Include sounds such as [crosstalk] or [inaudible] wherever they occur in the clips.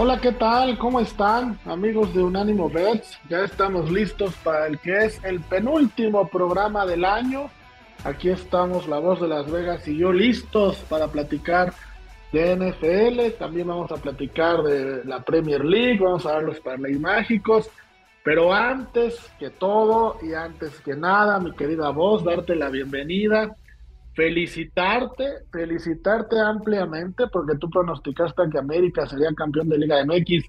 Hola, ¿qué tal? ¿Cómo están, amigos de Unánimo Bets? Ya estamos listos para el que es el penúltimo programa del año. Aquí estamos, la voz de Las Vegas y yo listos para platicar de NFL. También vamos a platicar de la Premier League, vamos a dar los parlays mágicos. Pero antes que todo y antes que nada, mi querida voz, darte la bienvenida felicitarte, felicitarte ampliamente porque tú pronosticaste que América sería campeón de Liga MX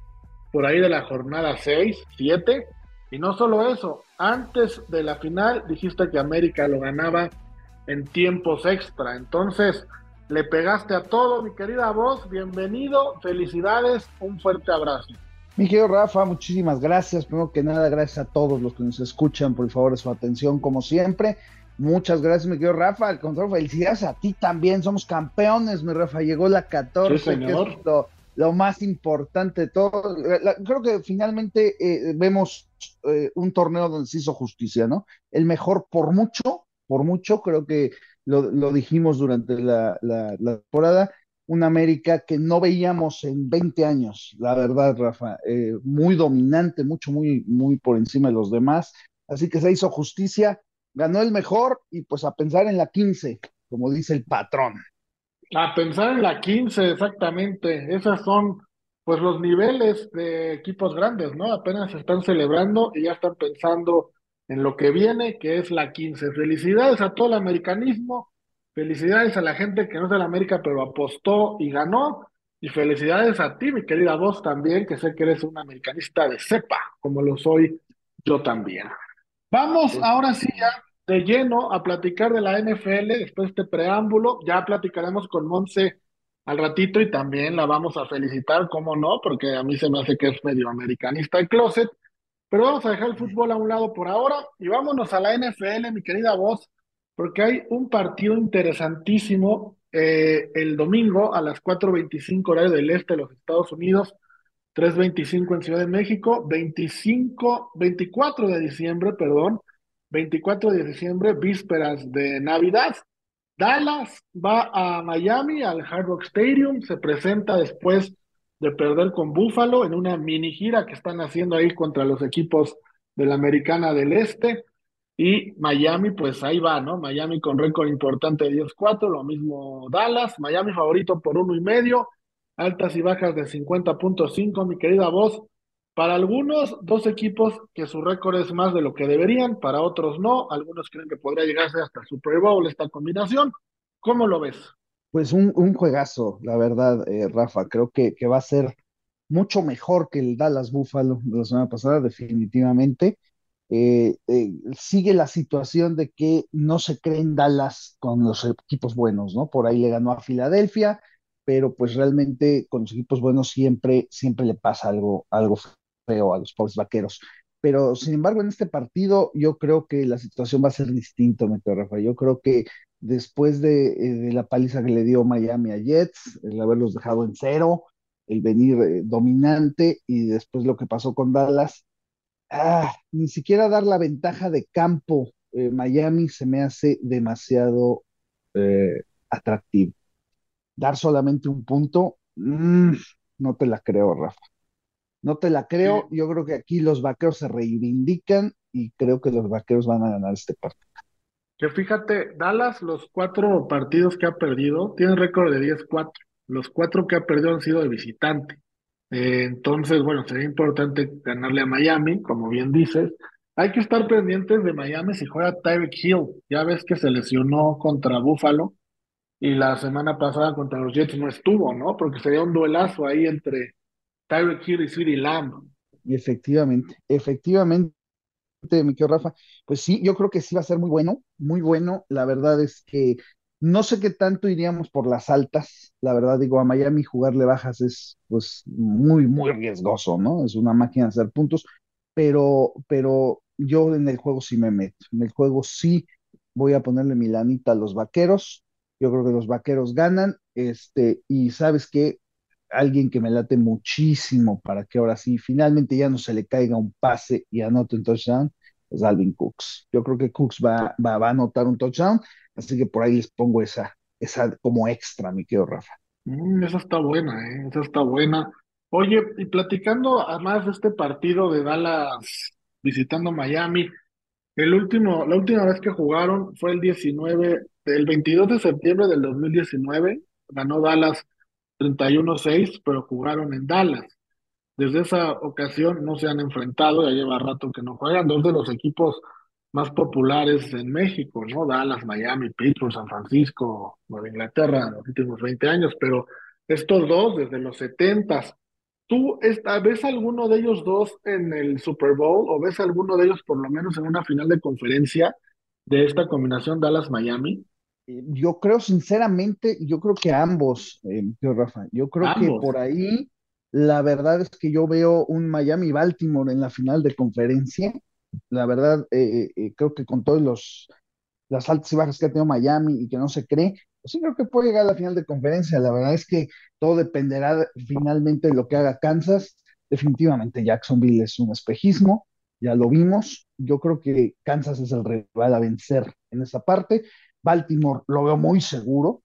por ahí de la jornada 6, 7. Y no solo eso, antes de la final dijiste que América lo ganaba en tiempos extra. Entonces, le pegaste a todo, mi querida voz. Bienvenido, felicidades, un fuerte abrazo. Mi querido Rafa, muchísimas gracias. Primero que nada, gracias a todos los que nos escuchan, por favor, su atención, como siempre. Muchas gracias, mi querido Rafa. Al contrario, felicidades a ti también. Somos campeones, mi Rafa. Llegó la 14, que es lo, más importante de todo. creo que finalmente eh, vemos eh, un torneo donde se hizo justicia, ¿no? El mejor por mucho, por mucho, creo que lo, dijimos durante la, temporada. Un América que no veíamos en 20 años, la verdad, Rafa. Eh, muy dominante, mucho, muy, muy por encima de los demás. Así que se hizo justicia ganó el mejor y pues a pensar en la 15, como dice el patrón. A pensar en la 15, exactamente. Esas son pues los niveles de equipos grandes, ¿no? Apenas se están celebrando y ya están pensando en lo que viene, que es la 15. Felicidades a todo el americanismo, felicidades a la gente que no es de la América, pero apostó y ganó. Y felicidades a ti, mi querida voz, también, que sé que eres un americanista de cepa, como lo soy yo también. Vamos ahora sí ya de lleno a platicar de la NFL después de este preámbulo. Ya platicaremos con Monse al ratito y también la vamos a felicitar, cómo no, porque a mí se me hace que es medio americanista el closet. Pero vamos a dejar el fútbol a un lado por ahora y vámonos a la NFL, mi querida voz, porque hay un partido interesantísimo eh, el domingo a las 4.25 horario del este de los Estados Unidos, 3.25 en Ciudad de México, 25, 24 de diciembre, perdón, 24 de diciembre, vísperas de Navidad. Dallas va a Miami, al Hard Rock Stadium, se presenta después de perder con Buffalo en una mini gira que están haciendo ahí contra los equipos de la Americana del Este. Y Miami, pues ahí va, ¿no? Miami con récord importante de 10-4, lo mismo Dallas, Miami favorito por uno y medio, altas y bajas de 50.5, mi querida voz. Para algunos, dos equipos que su récord es más de lo que deberían, para otros no. Algunos creen que podría llegarse hasta Super Bowl esta combinación. ¿Cómo lo ves? Pues un, un juegazo, la verdad, eh, Rafa. Creo que, que va a ser mucho mejor que el Dallas Buffalo de la semana pasada, definitivamente. Eh, eh, sigue la situación de que no se cree en Dallas con los equipos buenos, ¿no? Por ahí le ganó a Filadelfia, pero pues realmente con los equipos buenos siempre, siempre le pasa algo, algo a los pobres vaqueros. Pero sin embargo, en este partido yo creo que la situación va a ser distinta, Meteo Rafa. Yo creo que después de, eh, la paliza que le dio Miami a Jets, el haberlos dejado en cero, el venir eh, dominante y después lo que pasó con Dallas, ah, ni siquiera dar la ventaja de campo eh, Miami se me hace demasiado atractivo. Dar solamente un punto, mm, no te la creo, Rafa. No te la creo. Yo creo que aquí los vaqueros se reivindican y creo que los vaqueros van a ganar este partido. Que fíjate, Dallas, los cuatro partidos que ha perdido, tiene récord de 10-4. Los cuatro que ha perdido han sido de visitante. Eh, entonces, bueno, sería importante ganarle a Miami, como bien dices. Hay que estar pendientes de Miami si juega Tyreek Hill. Ya ves que se lesionó contra Buffalo y la semana pasada contra los Jets no estuvo, ¿no? Porque sería un duelazo ahí entre Tyreek Hill y Sweetie Lamb. Efectivamente, efectivamente, mi querido Rafa. Pues sí, yo creo que sí va a ser muy bueno, muy bueno. La verdad es que no sé qué tanto iríamos por las altas. La verdad, digo, a Miami jugarle bajas es pues muy, muy riesgoso, ¿no? Es una máquina de hacer puntos. Pero, pero yo en el juego sí me meto. En el juego sí voy a ponerle mi lanita a los vaqueros. Yo creo que los vaqueros ganan. Este, y sabes que alguien que me late muchísimo para que ahora sí finalmente ya no se le caiga un pase y anote un touchdown es Alvin Cooks. Yo creo que Cooks va, va, va a anotar un touchdown, así que por ahí les pongo esa, esa como extra, mi querido Rafa. Mm, esa está buena, ¿eh? Esa está buena. Oye, y platicando además de este partido de Dallas visitando Miami, el último, la última vez que jugaron fue el 19, el 22 de septiembre del 2019, ganó Dallas 31-6, pero jugaron en Dallas. Desde esa ocasión no se han enfrentado, ya lleva rato que no juegan, dos de los equipos más populares en México, ¿no? Dallas, Miami, Pittsburgh, San Francisco, Nueva Inglaterra en los últimos 20 años, pero estos dos desde los 70 ¿Tú esta, ves alguno de ellos dos en el Super Bowl o ves alguno de ellos por lo menos en una final de conferencia de esta combinación Dallas-Miami? Eh, Yo creo sinceramente, yo creo que ambos, eh, tío Rafa, yo creo que por ahí la verdad es que yo veo un Miami-Baltimore en la final de conferencia. La verdad, eh, eh, creo que con todos los las altas y bajas que ha tenido Miami y que no se cree, pues sí creo que puede llegar a la final de conferencia. La verdad es que todo dependerá de- finalmente de lo que haga Kansas. Definitivamente Jacksonville es un espejismo, ya lo vimos. Yo creo que Kansas es el rival a vencer en esa parte. Baltimore lo veo muy seguro,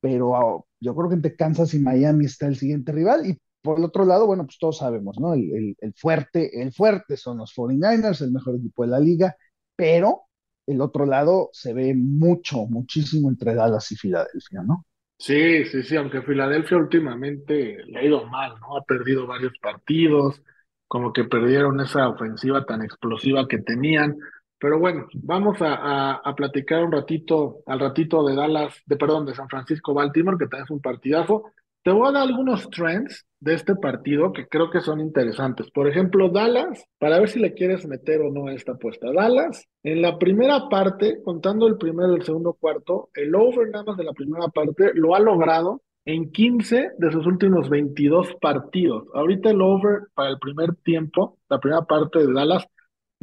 pero ah, yo creo que entre Kansas y Miami está el siguiente rival. Y por el otro lado, bueno, pues todos sabemos, ¿no? El, el- fuerte, el fuerte son los 49ers, el mejor equipo de la liga, pero el otro lado se ve mucho, muchísimo entre Dallas y Filadelfia, ¿no? Sí, sí, sí, aunque Filadelfia últimamente le ha ido mal, ¿no? Ha perdido varios partidos, como que perdieron esa ofensiva tan explosiva que tenían. Pero bueno, vamos a, a, platicar un ratito, al ratito de Dallas, de perdón, de San Francisco Baltimore, que también es un partidazo. Te voy a dar algunos trends de este partido que creo que son interesantes. Por ejemplo, Dallas, para ver si le quieres meter o no esta apuesta. Dallas, en la primera parte, contando el primero y el segundo cuarto, el over nada más de la primera parte lo ha logrado en 15 de sus últimos 22 partidos. Ahorita el over para el primer tiempo, la primera parte de Dallas,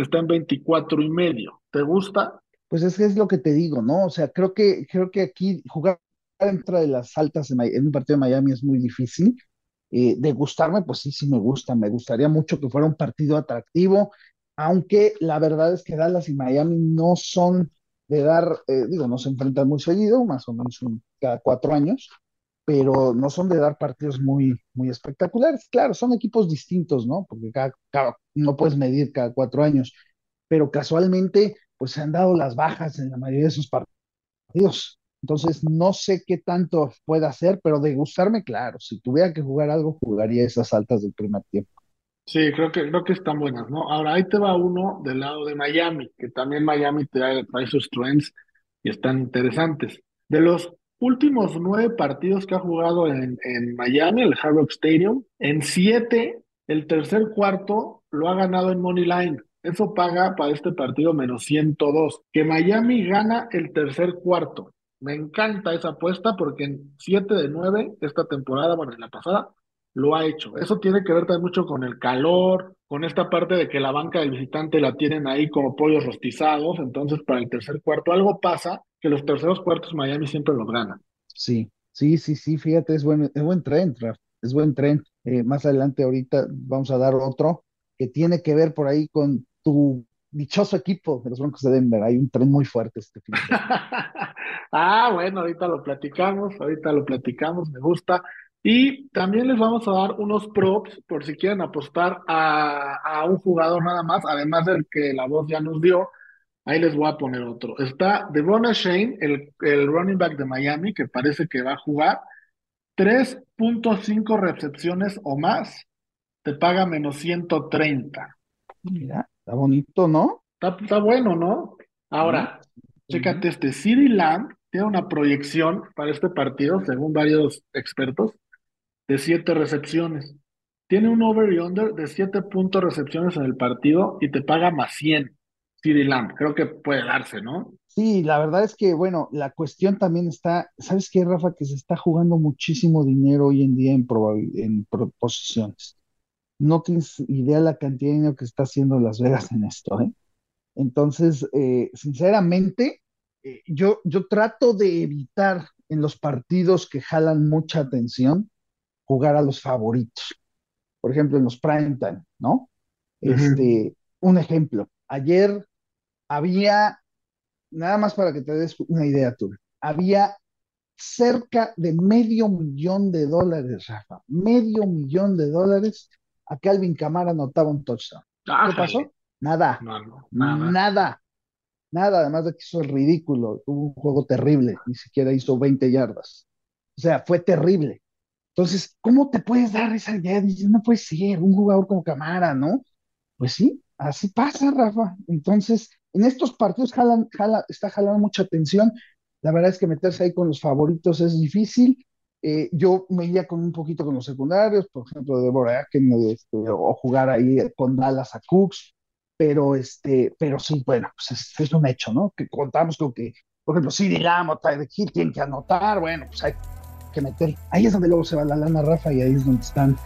está en 24 y medio. ¿Te gusta? Pues es que es lo que te digo, ¿no? O sea, creo que, creo que aquí jugar dentro de las altas en, un partido de Miami es muy difícil. Eh, de gustarme, pues sí, sí me gusta. Me gustaría mucho que fuera un partido atractivo, aunque la verdad es que Dallas y Miami no son de dar, eh, digo, no se enfrentan muy seguido, más o menos cada cuatro años, pero no son de dar partidos muy, muy espectaculares. Claro, son equipos distintos, ¿no? Porque cada, cada- no puedes medir cada cuatro años, pero casualmente, pues se han dado las bajas en la mayoría de sus partidos. Entonces, no sé qué tanto pueda hacer, pero de gustarme, claro, si tuviera que jugar algo, jugaría esas altas del primer tiempo. Sí, creo que, creo que están buenas, ¿no? Ahora ahí te va uno del lado de Miami, que también Miami trae, trae sus trends y están interesantes. De los últimos nueve partidos que ha jugado en, en Miami, el Hard Rock Stadium, en siete, el tercer cuarto lo ha ganado en Money Line. Eso paga para este partido menos 102. Que Miami gana el tercer cuarto. Me encanta esa apuesta porque en siete de nueve esta temporada, bueno, en la pasada, lo ha hecho. Eso tiene que ver también mucho con el calor, con esta parte de que la banca del visitante la tienen ahí como pollos rostizados. Entonces, para el tercer cuarto, algo pasa que los terceros cuartos Miami siempre los gana. Sí, sí, sí, sí, fíjate, es buen, es buen tren, es buen tren. Eh, más adelante, ahorita vamos a dar otro que tiene que ver por ahí con tu dichoso equipo de los Broncos de Denver. Hay un tren muy fuerte este fin de semana. [laughs] Ah, bueno, ahorita lo platicamos, ahorita lo platicamos, me gusta. Y también les vamos a dar unos props por si quieren apostar a, a un jugador nada más, además del que la voz ya nos dio. Ahí les voy a poner otro. Está Devon Shane, el, el running back de Miami, que parece que va a jugar tres punto cinco recepciones o más, te paga menos 130. Mira, está bonito, ¿no? Está, está bueno, ¿no? Ahora, sí. chécate este, CeeDee Lamb tiene una proyección para este partido, según varios expertos, de siete recepciones. Tiene un over y under de siete puntos recepciones en el partido y te paga más 100. CeeDee Lamb, creo que puede darse, ¿no? Sí, la verdad es que, bueno, la cuestión también está, ¿sabes qué, Rafa? Que se está jugando muchísimo dinero hoy en día en, en pro- posiciones. No tienes idea la cantidad de dinero que está haciendo Las Vegas en esto, ¿eh? Entonces, eh, sinceramente, eh, yo, yo trato de evitar en los partidos que jalan mucha atención jugar a los favoritos. Por ejemplo, en los prime time, ¿no? Este, un ejemplo. Ayer había, nada más para que te des una idea tú, había cerca de medio millón de dólares, Rafa, medio millón de dólares a Calvin Camara anotaba un touchdown. ¿Qué pasó? Nada, nada, nada, nada, además de que hizo el ridículo, tuvo un juego terrible, ni siquiera hizo 20 yardas. O sea, fue terrible. Entonces, ¿cómo te puedes dar esa idea? Dices, no puede ser, un jugador como Camara, ¿no? Pues sí, así pasa, Rafa. Entonces, en estos partidos jala, está jalando mucha atención. La verdad es que meterse ahí con los favoritos es difícil. Eh, yo me iría con un poquito con los secundarios, por ejemplo, Deborah Aken, este, o jugar ahí con Dallas a Cooks, pero, este, pero sí, bueno, pues es, un hecho, ¿no? Que contamos con que, por ejemplo, si digamos, Hill tienen que anotar, bueno, pues hay que meter. Ahí es donde luego se va la lana, Rafa, y ahí es donde están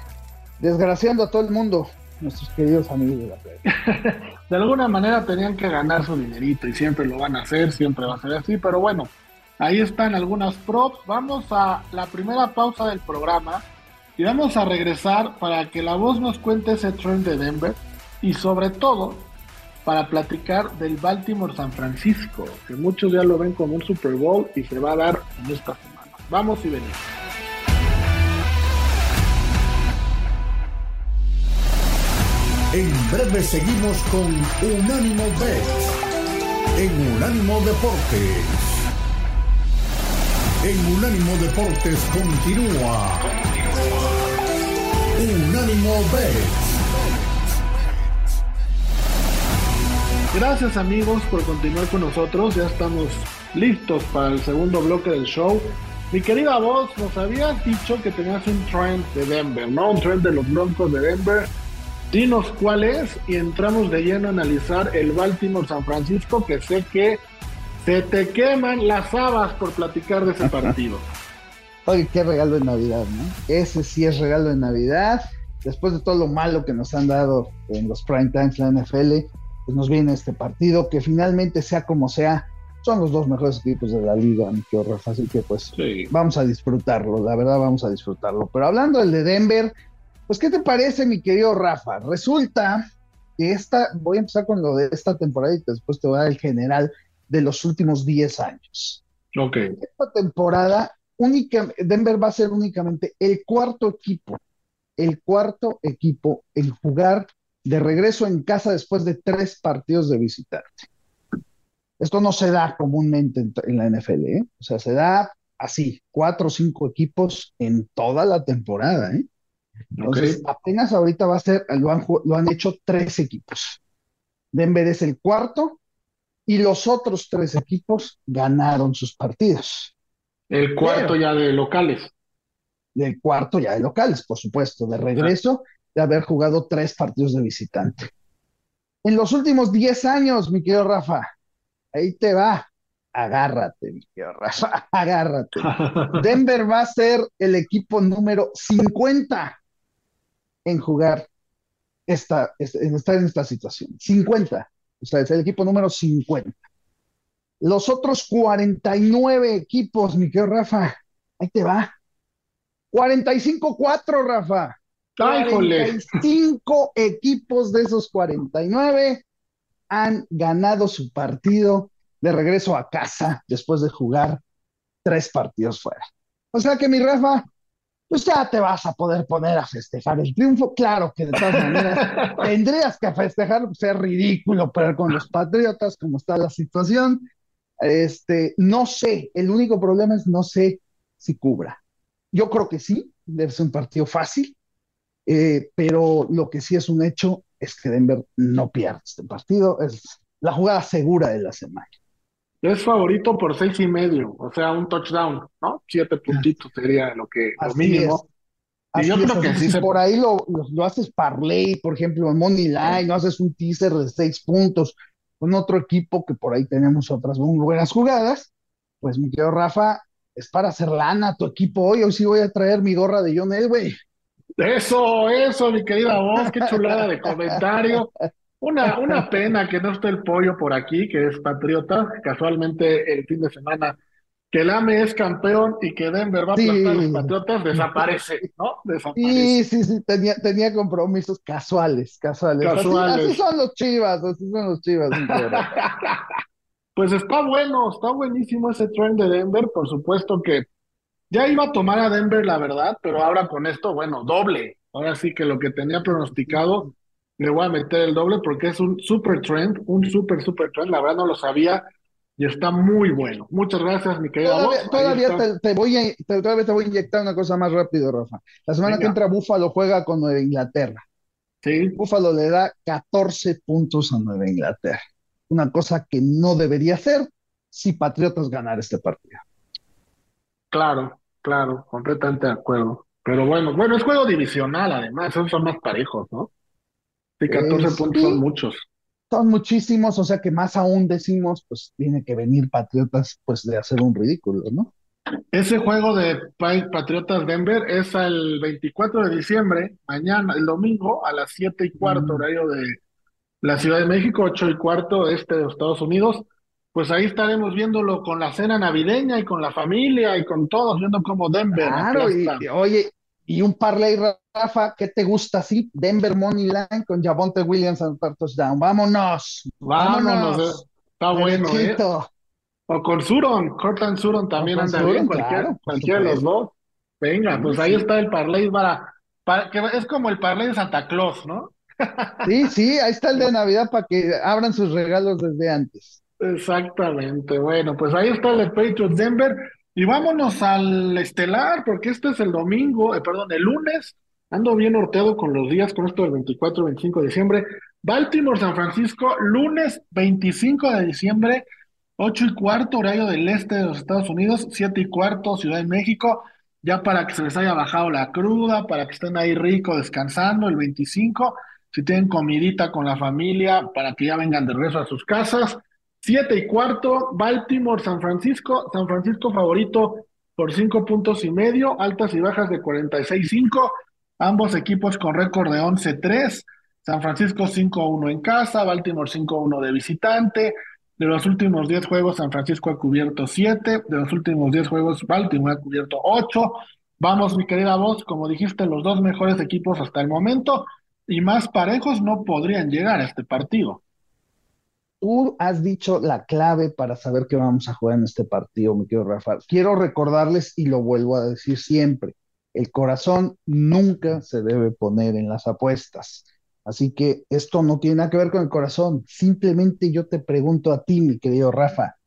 desgraciando a todo el mundo nuestros queridos amigos de la playa. [laughs] de alguna manera tenían que ganar su dinerito y siempre lo van a hacer, siempre va a ser así, pero bueno, ahí están algunas props. Vamos a la primera pausa del programa y vamos a regresar para que la voz nos cuente ese trend de Denver y sobre todo para platicar del Baltimore San Francisco, que muchos ya lo ven como un Super Bowl y se va a dar en esta semana. Vamos y venimos. En breve seguimos con Unánimo Bet en Unánimo Deportes. En Unánimo Deportes continúa. Unánimo Bet. Gracias amigos por continuar con nosotros. Ya estamos listos para el segundo bloque del show. Mi querida voz, nos habías dicho que tenías un trend de Denver, ¿no? Un trend de los Broncos de Denver Dinos cuál es y entramos de lleno a analizar el Baltimore San Francisco, que sé que se te queman las habas por platicar de ese partido. Oye, qué regalo de Navidad, ¿no? Ese sí es regalo de Navidad. Después de todo lo malo que nos han dado en los prime times la NFL, pues nos viene este partido que finalmente sea como sea, son los dos mejores equipos de la liga, mi querido Así que pues vamos a disfrutarlo, la verdad vamos a disfrutarlo. Pero hablando del de Denver, pues, ¿qué te parece, mi querido Rafa? Resulta que esta, voy a empezar con lo de esta temporada y después te voy a dar el general de los últimos 10 años. Ok. Esta temporada, única, Denver va a ser únicamente el cuarto equipo, el cuarto equipo en jugar de regreso en casa después de tres partidos de visitante. Esto no se da comúnmente en, la NFL, ¿eh? O sea, se da así, cuatro o cinco equipos en toda la temporada, ¿eh? Entonces, apenas ahorita va a ser, lo han, lo han hecho tres equipos. Denver es el cuarto y los otros tres equipos ganaron sus partidos. El cuarto ya de locales. Del cuarto ya de locales, por supuesto, de regreso de haber jugado tres partidos de visitante. En los últimos diez años, mi querido Rafa, ahí te va. Agárrate, mi querido Rafa, [laughs] agárrate. Denver va a ser el equipo número 50 en jugar esta, en estar en esta situación. 50. O sea, es el equipo número 50. Los otros 49 equipos, mi querido Rafa, ahí te va. 45-4, Rafa. 45 equipos de esos 49 han ganado su partido de regreso a casa después de jugar tres partidos fuera. O sea que mi Rafa, pues ya te vas a poder poner a festejar el triunfo. Claro que de todas maneras [laughs] tendrías que festejar, pues es ridículo, pero con los Patriotas, como está la situación, este, no sé, el único problema es no sé si cubra. Yo creo que sí, debe ser un partido fácil, eh, pero lo que sí es un hecho es que Denver no pierde este partido, es la jugada segura de la semana. Es favorito por seis y medio, o sea, un touchdown, ¿no? Siete puntitos sería lo que lo mínimo. Y yo creo que si por ahí lo, lo, haces parlay, por ejemplo, en Money Line, no haces un teaser de seis puntos con otro equipo que por ahí tenemos otras buenas jugadas, pues mi querido Rafa, es para hacer lana tu equipo hoy. Hoy sí voy a traer mi gorra de John Elway. Eso, eso, mi querida voz, qué chulada de comentario. Una, una pena que no esté el pollo por aquí, que es patriota. Casualmente el fin de semana que el AME es campeón y que Denver va a aplastar a los Patriotas, desaparece, ¿no? Desaparece. Sí, sí, sí, tenía, tenía compromisos casuales, casuales. Así, son los chivas, así son los chivas. [laughs] pues está bueno, está buenísimo ese tren de Denver, por supuesto que ya iba a tomar a Denver, la verdad, pero ahora con esto, bueno, doble. Ahora sí que lo que tenía pronosticado, le voy a meter el doble porque es un super trend, un super, super trend, la verdad no lo sabía y está muy bueno. Muchas gracias, mi querido. Todavía, todavía te, voy a, te, voy a inyectar una cosa más rápido, Rafa. La semana que entra Búfalo juega con Nueva Inglaterra. Sí. Búfalo le da 14 puntos a Nueva Inglaterra. Una cosa que no debería hacer si Patriotas ganar este partido. Claro, claro, completamente de acuerdo. Pero bueno, bueno, es juego divisional además, esos son más parejos, ¿no? Sí, 14 puntos son muchos son muchísimos, o sea que más aún decimos, pues tiene que venir Patriotas, pues de hacer un ridículo, ¿no? Ese juego de Patriotas Denver es el 24 de diciembre, mañana, el domingo, a las 7 y cuarto, mm. horario de la Ciudad de México, 8 y cuarto, este de Estados Unidos. Pues ahí estaremos viéndolo con la cena navideña y con la familia y con todos, viendo cómo Denver. Claro, y, oye, y un parlay, Rafa, ¿qué te gusta así? Denver Money Line con Javonte Williams en touchdown. Vámonos. Vámonos. Eh. Está bueno, ¿eh? O con Suron, Cortan Suron también anda bien, cualquiera de los dos. Venga, pues ahí está el parlay para, para que es como el parlay de Santa Claus, ¿no? Sí, sí, ahí está el de Navidad para que abran sus regalos desde antes. Exactamente, bueno, pues ahí está el de Denver. Y vámonos al estelar, porque este es el domingo, eh, perdón, el lunes. Ando bien norteado con los días, con esto del 24 25 de diciembre. Baltimore, San Francisco, lunes 25 de diciembre, 8 y cuarto, horario del este de los Estados Unidos, 7 y cuarto, Ciudad de México, ya para que se les haya bajado la cruda, para que estén ahí rico descansando el 25, si tienen comidita con la familia, para que ya vengan de regreso a sus casas. Siete y cuarto, Baltimore, San Francisco. San Francisco favorito por cinco puntos y medio, altas y bajas de 46-5. Ambos equipos con récord de 11-3. San Francisco 5-1 en casa, Baltimore 5-1 de visitante. De los últimos 10 juegos, San Francisco ha cubierto 7. De los últimos 10 juegos, Baltimore ha cubierto 8. Vamos, mi querida voz, como dijiste, los dos mejores equipos hasta el momento y más parejos no podrían llegar a este partido. Tú has dicho la clave para saber qué vamos a jugar en este partido, mi querido Rafa. Quiero recordarles, y lo vuelvo a decir siempre, el corazón nunca se debe poner en las apuestas. Así que esto no tiene nada que ver con el corazón. Simplemente yo te pregunto a ti, mi querido Rafa,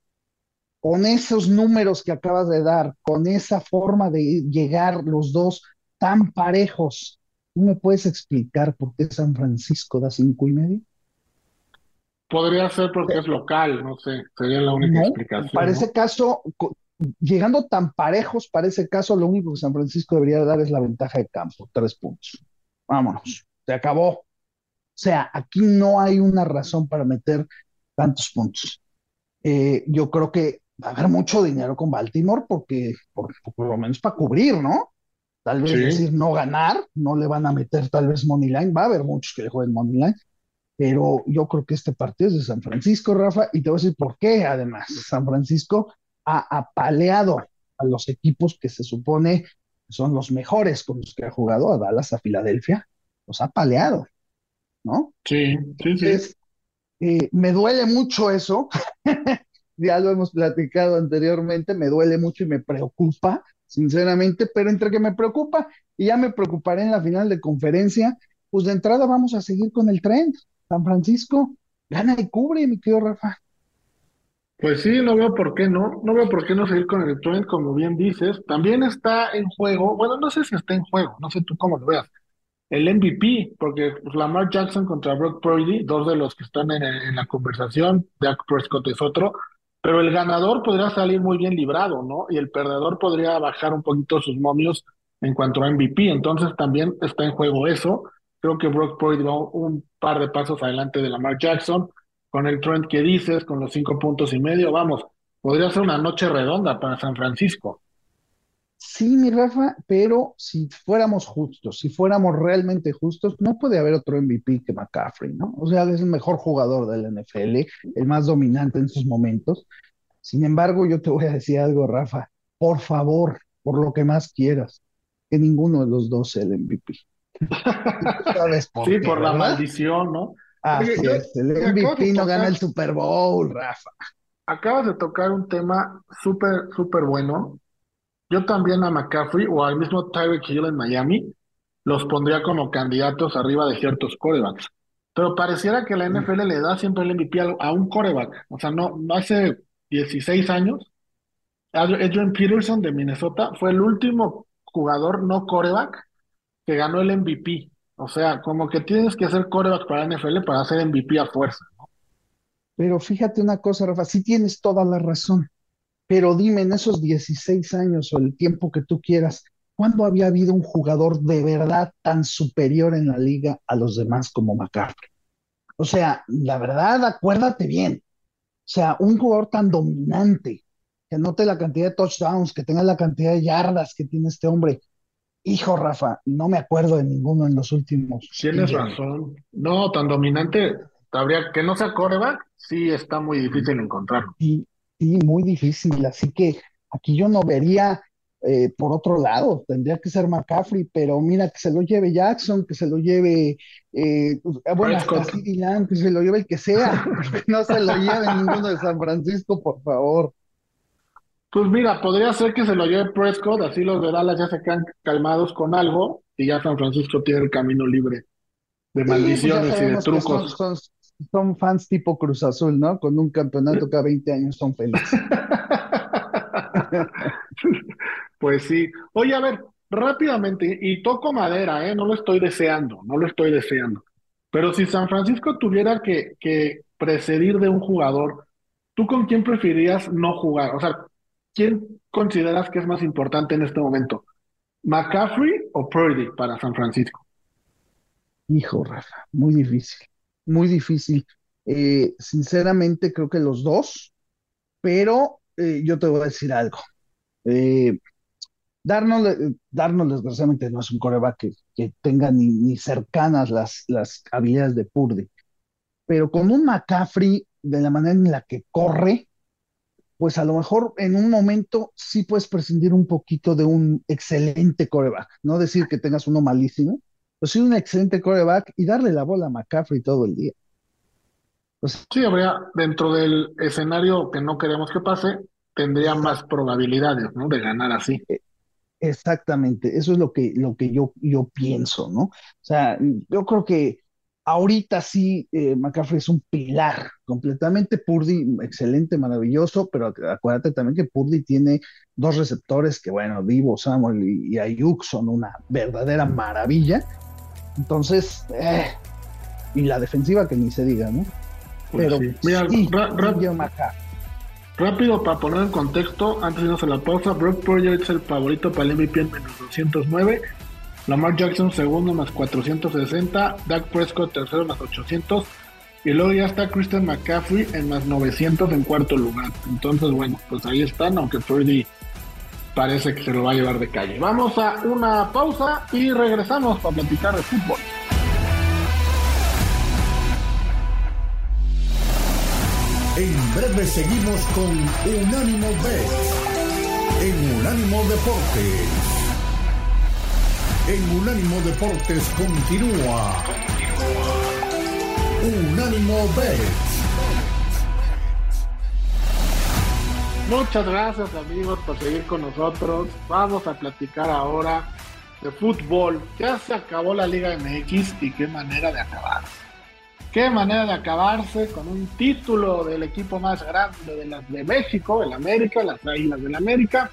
con esos números que acabas de dar, con esa forma de llegar los dos tan parejos, ¿tú me puedes explicar por qué San Francisco da cinco y medio? Podría ser porque es local, no sé, sería la única explicación. Para ese caso, llegando tan parejos, para ese caso, lo único que San Francisco debería dar es la ventaja de campo, tres puntos. Vámonos, se acabó. O sea, aquí no hay una razón para meter tantos puntos. Eh, yo creo que va a haber mucho dinero con Baltimore porque, por, lo menos para cubrir, ¿no? Tal vez decir no ganar, no le van a meter tal vez money line, va a haber muchos que le jueguen money line, pero yo creo que este partido es de San Francisco, Rafa, y te voy a decir por qué, además. San Francisco ha apaleado a los equipos que se supone son los mejores con los que ha jugado, a Dallas, a Filadelfia, los ha apaleado, ¿no? Sí, sí, sí. Eh, me duele mucho eso, [laughs] ya lo hemos platicado anteriormente, me duele mucho y me preocupa, sinceramente, pero entre que me preocupa y ya me preocuparé en la final de conferencia, pues de entrada vamos a seguir con el trend. San Francisco gana y cubre, mi querido Rafa. Pues sí, no veo por qué no, no veo por qué no seguir con el trend, como bien dices. También está en juego, bueno, no sé si está en juego, no sé tú cómo lo veas, el MVP, porque Lamar Jackson contra Brock Purdy, dos de los que están en, la conversación, Dak Prescott es otro, pero el ganador podría salir muy bien librado, ¿no? Y el perdedor podría bajar un poquito sus momios en cuanto a MVP, entonces también está en juego eso. Creo que Brock Purdy va un par de pasos adelante de Lamar Jackson. Con el trend que dices, con los cinco puntos y medio, vamos, podría ser una noche redonda para San Francisco. Sí, mi Rafa, pero si fuéramos justos, si fuéramos realmente justos, no puede haber otro MVP que McCaffrey, ¿no? O sea, es el mejor jugador del NFL, el más dominante en sus momentos. Sin embargo, yo te voy a decir algo, Rafa, por favor, por lo que más quieras, que ninguno de los dos sea el MVP. ¿Sabes por sí, por la maldición, ¿no? Así es, el MVP no gana el Super Bowl, Rafa. Acabas de tocar un tema súper, súper bueno yo también a McCaffrey o al mismo Tyreek Hill en Miami los pondría como candidatos arriba de ciertos corebacks. Pero pareciera que la NFL le da siempre el MVP a, un coreback. O sea, no, no hace 16 años, Adrian Peterson de Minnesota fue el último jugador no coreback que ganó el MVP. O sea, como que tienes que ser coreback para NFL para ser MVP a fuerza. Pero fíjate una cosa, Rafa, sí tienes toda la razón. Pero dime, en esos 16 años o el tiempo que tú quieras, ¿cuándo había habido un jugador de verdad tan superior en la liga a los demás como McCaffrey? O sea, la verdad, acuérdate bien. O sea, un jugador tan dominante, que anote la cantidad de touchdowns, que tenga la cantidad de yardas que tiene este hombre. Hijo, Rafa, no me acuerdo de ninguno en los últimos. Tienes razón. No, tan dominante, habría que no sea coreback, sí está muy difícil encontrarlo. Y, Sí, muy difícil. Así que aquí yo no vería eh, por otro lado, tendría que ser McCaffrey, pero mira, que se lo lleve Jackson, que se lo lleve, eh, pues, ah, bueno, hasta que se lo lleve el que sea, [laughs] no se lo lleve ninguno de San Francisco, por favor. Pues mira, podría ser que se lo lleve Prescott, así los de Dallas ya se quedan calmados con algo y ya San Francisco tiene el camino libre de pues maldiciones y de trucos son fans tipo Cruz Azul, ¿no? Con un campeonato cada 20 años son felices. [laughs] pues sí. Oye, a ver, rápidamente, y toco madera, ¿eh? No lo estoy deseando, no lo estoy deseando. Pero si San Francisco tuviera que, que precedir de un jugador, ¿tú con quién preferirías no jugar? O sea, ¿quién consideras que es más importante en este momento? ¿McCaffrey o Purdy para San Francisco? Hijo, Rafa, muy difícil muy difícil. Eh, sinceramente, creo que los dos, pero eh, yo te voy a decir algo. Eh, Darnold, desgraciadamente, no es un coreback que, que tenga ni, ni, cercanas las, las habilidades de Purdy, pero con un McCaffrey, de la manera en la que corre, pues a lo mejor en un momento sí puedes prescindir un poquito de un excelente coreback, no decir que tengas uno malísimo, pues sí, un excelente coreback y darle la bola a McCaffrey todo el día. Pues, sí, habría, dentro del escenario que no queremos que pase, tendría más probabilidades, ¿no? De ganar así. E, exactamente, eso es lo que, lo que yo, yo pienso, ¿no? O sea, yo creo que ahorita sí eh, McCaffrey es un pilar completamente. Purdy, excelente, maravilloso, pero acuérdate también que Purdy tiene dos receptores que, bueno, Divo, Samuel y, y Ayuk son una verdadera maravilla entonces, eh, y la defensiva que ni se diga, ¿no? Pues Pero Mira, rápido para poner en contexto, antes de irnos a la pausa, Brock Purdy es el favorito para el MVP en menos 209, Lamar Jackson segundo más 460, Dak Prescott tercero más 800 y luego ya está Christian McCaffrey en más 900 en cuarto lugar. Entonces, bueno, pues ahí están, aunque Purdy parece que se lo va a llevar de calle. Vamos a una pausa y regresamos para platicar de fútbol. En breve seguimos con Unánimo Bet en Unánimo Deportes. En Unánimo Deportes continúa. Unánimo Bet Muchas gracias amigos por seguir con nosotros. Vamos a platicar ahora de fútbol. Ya se acabó la Liga MX y qué manera de acabar. Qué manera de acabarse con un título del equipo más grande de las de México, el América, las Águilas del América.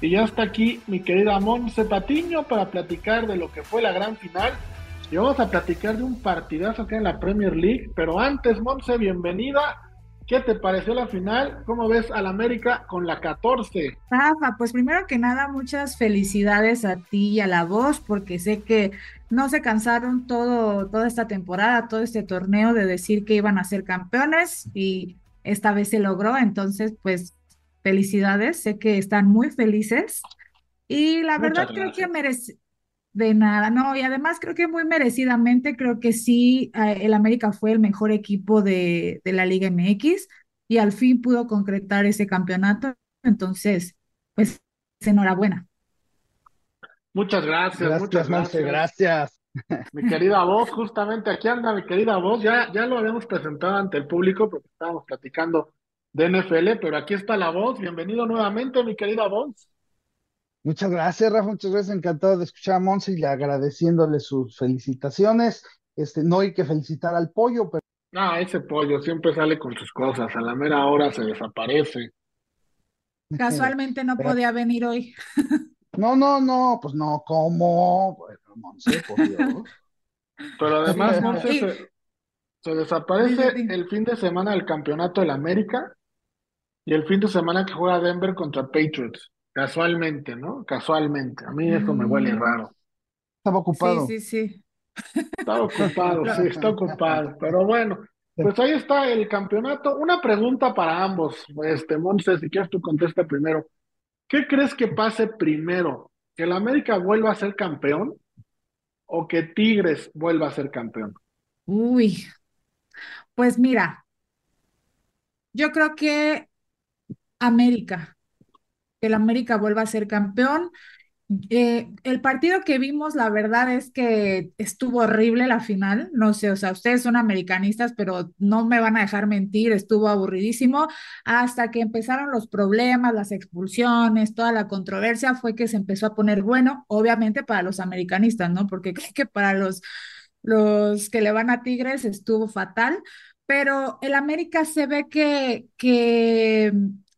Y ya está aquí mi querida Monse Patiño para platicar de lo que fue la gran final. Y vamos a platicar de un partidazo que en la Premier League. Pero antes, Monse, bienvenida ¿Qué te pareció la final? ¿Cómo ves al América con la 14? Rafa, pues primero que nada, muchas felicidades a ti y a la voz, porque sé que no se cansaron todo, toda esta temporada, todo este torneo de decir que iban a ser campeones y esta vez se logró. Entonces, pues felicidades, sé que están muy felices. Y la verdad creo que merece de nada, no, y además creo que muy merecidamente, creo que sí, eh, el América fue el mejor equipo de, de la Liga MX y al fin pudo concretar ese campeonato. Entonces, pues enhorabuena. Muchas gracias, muchas gracias. gracias. [laughs] Mi querida voz, justamente aquí anda mi querida voz. Ya, ya lo habíamos presentado ante el público porque estábamos platicando de NFL, pero aquí está la voz. Bienvenido nuevamente, mi querida voz. Muchas gracias, Rafa, muchas gracias, encantado de escuchar a Monse y agradeciéndole sus felicitaciones. Este, no hay que felicitar al pollo, pero Ah, ese pollo siempre sale con sus cosas. A la mera hora se desaparece. Casualmente no pero- podía venir hoy. [laughs] no, no, no, pues no, ¿cómo? Bueno, Monse, por Dios. Pero además, Monse, se, se desaparece el fin de semana del campeonato del América y el fin de semana que juega Denver contra Patriots. Casualmente, ¿no? Casualmente. A mí eso me huele Mm, raro. Estaba sí, ocupado. sí, sí. Está ocupado, Lo- sí, está ocupado. Pero bueno, pues ahí está el campeonato. Una pregunta para ambos. Este, Monse, si quieres tú contesta primero. ¿Qué crees que pase primero? ¿Que el América vuelva a ser campeón o que Tigres vuelva a ser campeón? Uy, pues mira, yo creo que América, que el América vuelva a ser campeón. Eh, el partido que vimos, la verdad es que estuvo horrible la final. No sé, o sea, ustedes son americanistas, pero no me van a dejar mentir, estuvo aburridísimo. Hasta que empezaron los problemas, las expulsiones, toda la controversia, fue que se empezó a poner bueno, obviamente para los americanistas, ¿no? Porque [laughs] creo que para los, los que le van a Tigres estuvo fatal. Pero el América se ve que, que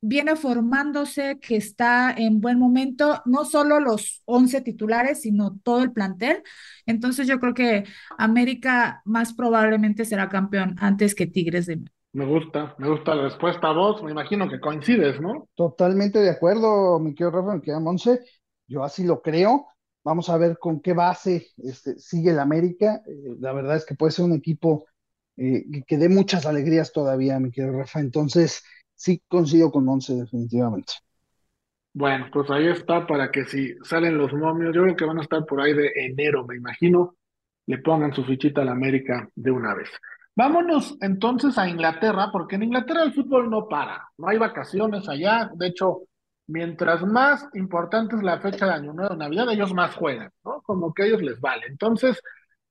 viene formándose, que está en buen momento, no solo los 11 titulares, sino todo el plantel. Entonces yo creo que América más probablemente será campeón antes que Tigres de Me gusta, me gusta la respuesta a vos. Me imagino que coincides, ¿no? Totalmente de acuerdo, mi querido Rafa, mi querida Monse. Yo así lo creo. Vamos a ver con qué base este, sigue el América. Eh, la verdad es que puede ser un equipo eh, que- que dé muchas alegrías todavía, mi querido Rafa. Entonces, sí coincido con Monse, definitivamente. Bueno, pues ahí está para que si salen los momios, yo creo que van a estar por ahí de enero, me imagino, le pongan su fichita a la América de una vez. Vámonos entonces a Inglaterra, porque en Inglaterra el fútbol no para, no hay vacaciones allá, de hecho, mientras más importante es la fecha de Año Nuevo, Navidad, ellos más juegan, ¿no? Como que a ellos les vale. Entonces,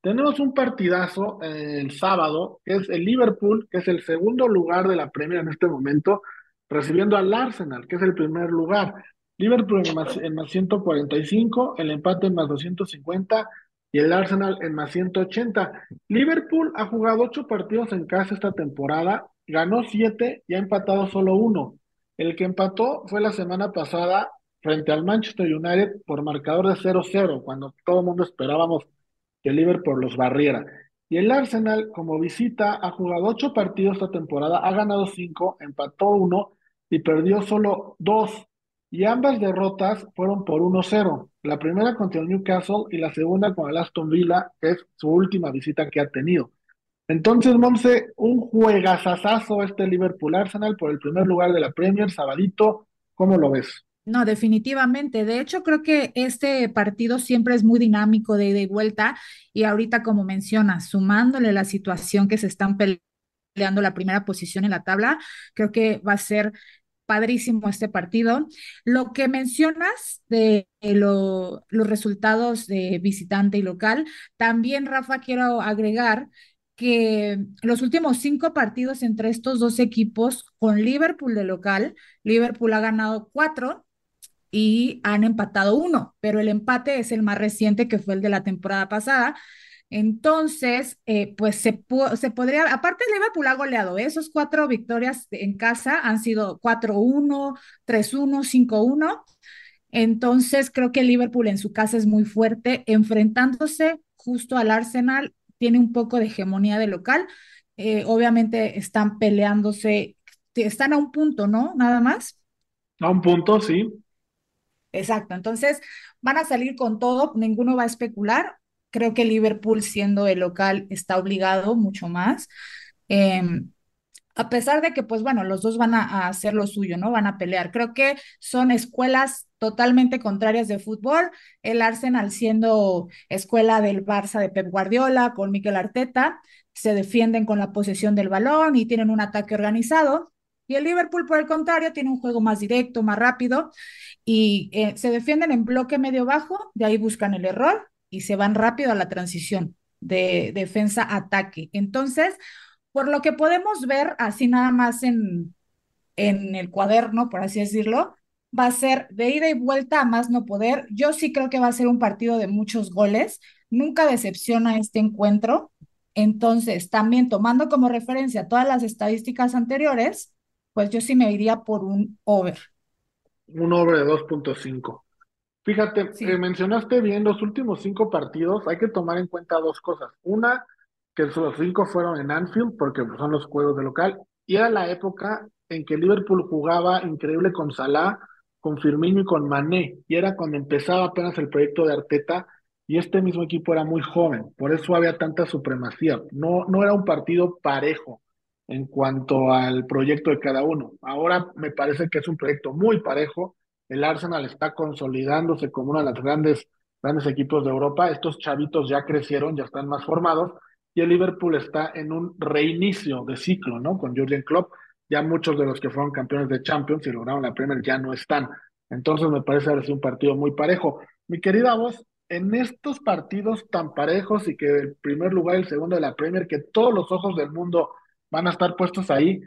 tenemos un partidazo eh, el sábado, que es el Liverpool, que es el segundo lugar de la Premier en este momento, recibiendo al Arsenal, que es el primer lugar. Liverpool en más, en más 145, el empate en más 250 y el Arsenal en más 180. Liverpool ha jugado ocho partidos en casa esta temporada, ganó siete y ha empatado solo uno. El que empató fue la semana pasada frente al Manchester United por marcador de 0-0, cuando todo el mundo esperábamos que Liverpool los barriera. Y el Arsenal, como visita, ha jugado ocho partidos esta temporada, ha ganado cinco, empató uno y perdió solo dos. Y ambas derrotas fueron por 1-0. La primera contra el Newcastle y la segunda con el Aston Villa, que es su última visita que ha tenido. Entonces, Monse, un juegazazazo este Liverpool Arsenal por el primer lugar de la Premier, sabadito, ¿cómo lo ves? No, definitivamente. De hecho, creo que este partido siempre es muy dinámico de ida y vuelta y ahorita, como mencionas, sumándole la situación que se están peleando la primera posición en la tabla, creo que va a ser padrísimo este partido. Lo que mencionas de lo, los resultados de visitante y local, también, Rafa, quiero agregar que los últimos cinco partidos entre estos dos equipos con Liverpool de local, Liverpool ha ganado cuatro y han empatado uno, pero el empate es el más reciente que fue el de la temporada pasada. Entonces, eh, pues se, se, podría, aparte Liverpool ha goleado, ¿eh? esos cuatro victorias en casa han sido 4-1, 3-1, 5-1. Entonces, creo que Liverpool en su casa es muy fuerte, enfrentándose justo al Arsenal, tiene un poco de hegemonía de local. Eh, obviamente están peleándose, están a un punto, ¿no? Nada más. A un punto, sí. Exacto, entonces van a salir con todo, ninguno va a especular. Creo que Liverpool, siendo el local, está obligado mucho más. Eh, a pesar de que, pues bueno, los dos van a, a, hacer lo suyo, ¿no? Van a pelear. Creo que son escuelas totalmente contrarias de fútbol. El Arsenal siendo escuela del Barça de Pep Guardiola con Mikel Arteta, se defienden con la posesión del balón y tienen un ataque organizado. Y el Liverpool, por el contrario, tiene un juego más directo, más rápido y eh, se defienden en bloque medio-bajo, de ahí buscan el error y se van rápido a la transición de defensa-ataque. Entonces, por lo que podemos ver así nada más en, en el cuaderno, por así decirlo, va a ser de ida y vuelta a más no poder. Yo sí creo que va a ser un partido de muchos goles. Nunca decepciona este encuentro. Entonces, también tomando como referencia todas las estadísticas anteriores, pues yo sí me iría por un over. Un over de 2.5. Fíjate, sí. eh, mencionaste bien los últimos cinco partidos, hay que tomar en cuenta dos cosas. Una, que los cinco fueron en Anfield, porque son los juegos de local, y era la época en que Liverpool jugaba increíble con Salah, con Firmino y con Mané, y era cuando empezaba apenas el proyecto de Arteta, y este mismo equipo era muy joven, por eso había tanta supremacía. No, no era un partido parejo en cuanto al proyecto de cada uno. Ahora me parece que es un proyecto muy parejo. El Arsenal está consolidándose como uno de los grandes, grandes equipos de Europa. Estos chavitos ya crecieron, ya están más formados. Y el Liverpool está en un reinicio de ciclo, ¿no? Con Jurgen Klopp. Ya muchos de los que fueron campeones de Champions y lograron la Premier ya no están. Entonces me parece haber sido un partido muy parejo. Mi querida voz, en estos partidos tan parejos y que el primer lugar y el segundo de la Premier, que todos los ojos del mundo van a estar puestos ahí.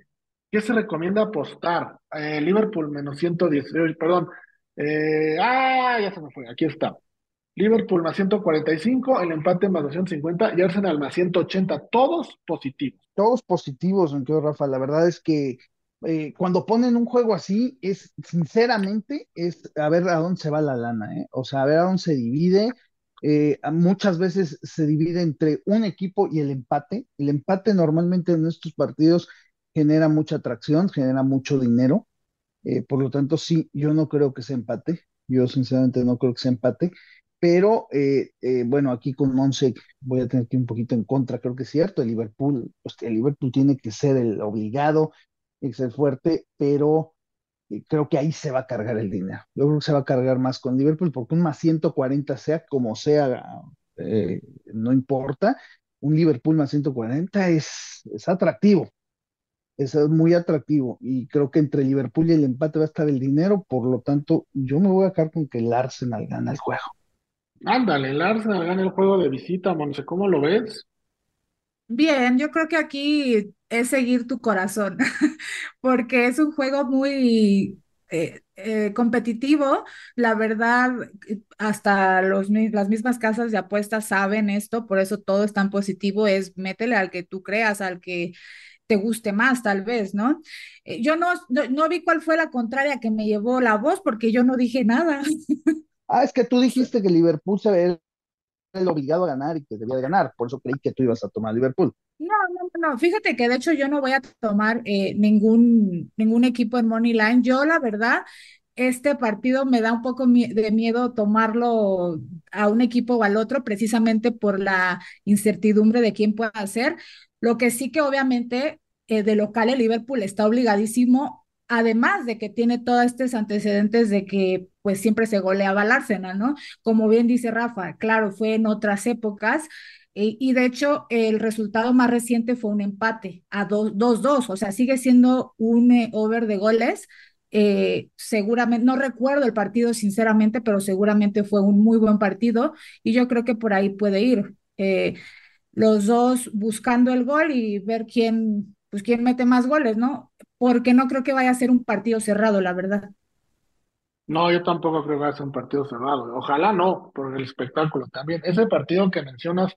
¿Qué se recomienda apostar? Eh, Liverpool menos 118, perdón. Eh, ah, ya se me fue, aquí está. Liverpool más 145, el empate más 250 y Arsenal más 180, todos positivos. Todos positivos, me quedo Rafa. La verdad es que eh, cuando ponen un juego así, es sinceramente, es a ver a dónde se va la lana. O sea, a ver a dónde se divide. Eh, muchas veces se divide entre un equipo y el empate. El empate normalmente en estos partidos genera mucha atracción, genera mucho dinero. Eh, por lo tanto, sí, yo no creo que se empate. Yo sinceramente no creo que se empate. Pero eh, bueno, aquí con Monse voy a tener que ir un poquito en contra. Creo que es cierto, el Liverpool, pues, el Liverpool tiene que ser el obligado, que ser fuerte, pero creo que ahí se va a cargar el dinero. Yo creo que se va a cargar más con Liverpool porque un más 140 sea como sea, eh, no importa, un Liverpool más 140 es, es atractivo, es muy atractivo y creo que entre Liverpool y el empate va a estar el dinero, por lo tanto yo me voy a quedar con que el Arsenal gana el juego. Ándale, el Arsenal gana el juego de visita, Monse, ¿cómo lo ves? Bien, yo creo que aquí es seguir tu corazón, [laughs] porque es un juego muy eh, eh, competitivo. La verdad, hasta los, las mismas casas de apuestas saben esto, por eso todo es tan positivo, es métele al que tú creas, al que te guste más, tal vez, ¿no? Eh, yo no, no, no vi cuál fue la contraria que me llevó la voz, porque yo no dije nada. Ah, es que tú dijiste que Liverpool se el obligado a ganar y que debía de ganar. Por eso creí que tú ibas a tomar Liverpool. No, no, no. Fíjate que de hecho yo no voy a tomar eh, ningún, ningún equipo en Money Line. Yo, la verdad, este partido me da un poco de miedo tomarlo a un equipo o al otro, precisamente por la incertidumbre de quién pueda ser. Lo que sí que obviamente eh, de local el Liverpool está obligadísimo además de que tiene todos estos antecedentes de que pues siempre se goleaba al Arsenal, ¿no? Como bien dice Rafa, claro, fue en otras épocas eh, y de hecho el resultado más reciente fue un empate a 2-2, o sea, sigue siendo un eh, over de goles. Eh, seguramente, no recuerdo el partido sinceramente, pero seguramente fue un muy buen partido y yo creo que por ahí puede ir. Los dos buscando el gol y ver quién, pues quién mete más goles, ¿no? Porque no creo que vaya a ser un partido cerrado, la verdad. No, yo tampoco creo que vaya a ser un partido cerrado. Ojalá no, por el espectáculo también. Ese partido que mencionas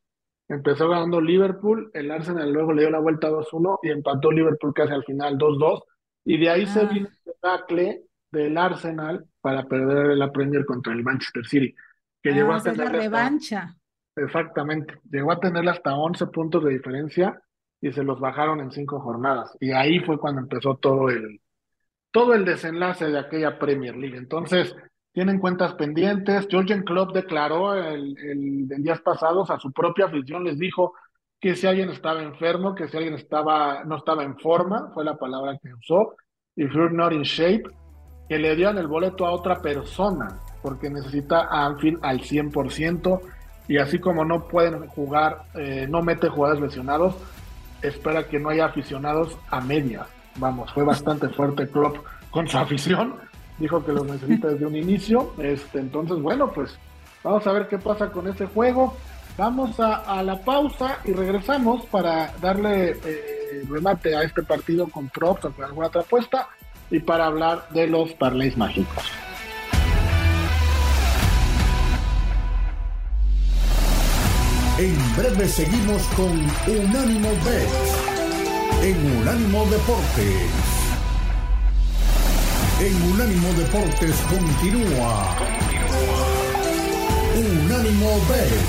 empezó ganando Liverpool, el Arsenal luego le dio la vuelta 2-1 y empató Liverpool casi al final 2-2. Y de ahí se Ah, vino el tackle del Arsenal para perder la Premier contra el Manchester City, que llegó ah, a esa es la hasta, revancha. exactamente, llegó a tenerle hasta 11 puntos de diferencia y se los bajaron en cinco jornadas. Y ahí fue cuando empezó todo el, todo el desenlace de aquella Premier League. Entonces, tienen cuentas pendientes. Jürgen Klopp declaró el, el, en días pasados a su propia afición, les dijo, que si alguien estaba enfermo, que si alguien estaba, no estaba en forma, fue la palabra que usó, if you're not in shape, que le dieran el boleto a otra persona, porque necesita a Anfield al 100%, y así como no pueden jugar, eh, no mete jugadores lesionados, espera que no haya aficionados a media. Vamos, fue bastante fuerte Klopp con su afición, dijo que los necesita desde un inicio, este, entonces bueno, pues vamos a ver qué pasa con ese juego. Vamos a, la pausa y regresamos para darle eh, remate a este partido con props o con alguna otra apuesta y para hablar de los parlays mágicos. En breve seguimos con Unánimo Bet en Unánimo Deportes. En Unánimo Deportes continúa. Unánimo Bet.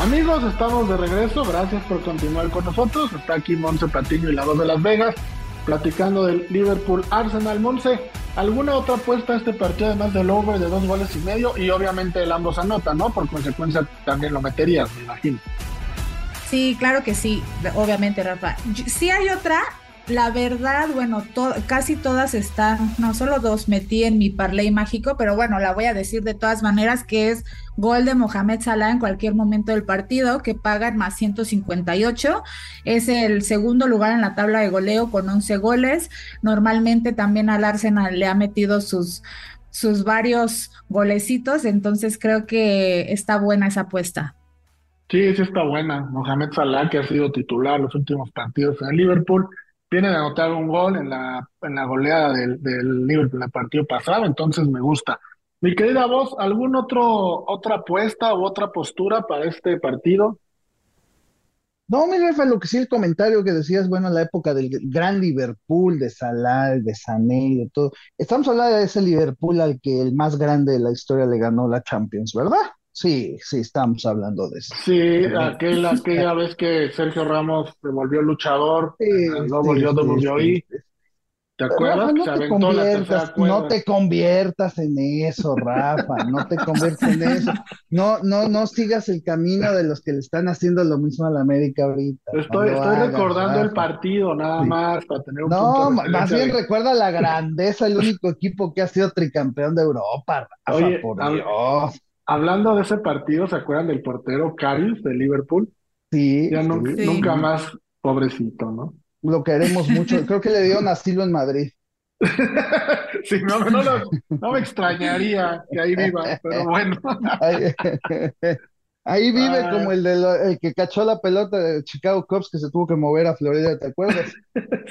Amigos, estamos de regreso. Gracias por continuar con nosotros. Está aquí Monse Patiño y la voz de Las Vegas platicando del Liverpool Arsenal. Monse, ¿alguna otra apuesta a este partido además del over de dos goles y medio? Y obviamente el ambos anota, ¿no? Por consecuencia también lo meterías, me imagino. Sí, claro que sí, obviamente, Rafa. Sí hay otra, la verdad, bueno, casi todas están, no solo dos metí en mi parlay mágico, pero bueno, la voy a decir de todas maneras que es gol de Mohamed Salah en cualquier momento del partido, que pagan más 158. Es el segundo lugar en la tabla de goleo con 11 goles. Normalmente también al Arsenal le ha metido sus, sus varios golecitos, entonces creo que está buena esa apuesta. Sí, sí está buena. Mohamed Salah, que ha sido titular los últimos partidos en Liverpool viene de anotar un gol en la, en la goleada del, Liverpool en el partido pasado, entonces me gusta. Mi querida voz, ¿algún otro otra apuesta u otra postura para este partido? No, mi jefe, lo que sí el comentario que decías, bueno, en la época del gran Liverpool, de Salah, de Sané, de todo. Estamos hablando de ese Liverpool al que el más grande de la historia le ganó la Champions, ¿verdad? Sí, sí, estamos hablando de eso. Sí, aquel, aquella [laughs] vez que Sergio Ramos se volvió luchador, sí, luego volvió ¿Te acuerdas? No, te conviertas, no te conviertas en eso, Rafa, no te conviertas en eso. No, no, no sigas el camino de los que le están haciendo lo mismo a la América ahorita. Estoy, estoy recordando el partido nada más para tener un No, más bien recuerda la grandeza, el único equipo que ha sido tricampeón de Europa, Rafa, Oye, por Dios. Hablando de ese partido, ¿se acuerdan del portero Karius de Liverpool? Sí. Ya nunca más, pobrecito, ¿no? Lo queremos mucho. [laughs] Creo que le dieron asilo en Madrid. [laughs] sí, no, no, me extrañaría que ahí viva, pero bueno. [laughs] Ahí, vive como el, de el que cachó la pelota de Chicago Cubs que se tuvo que mover a Florida, ¿te acuerdas?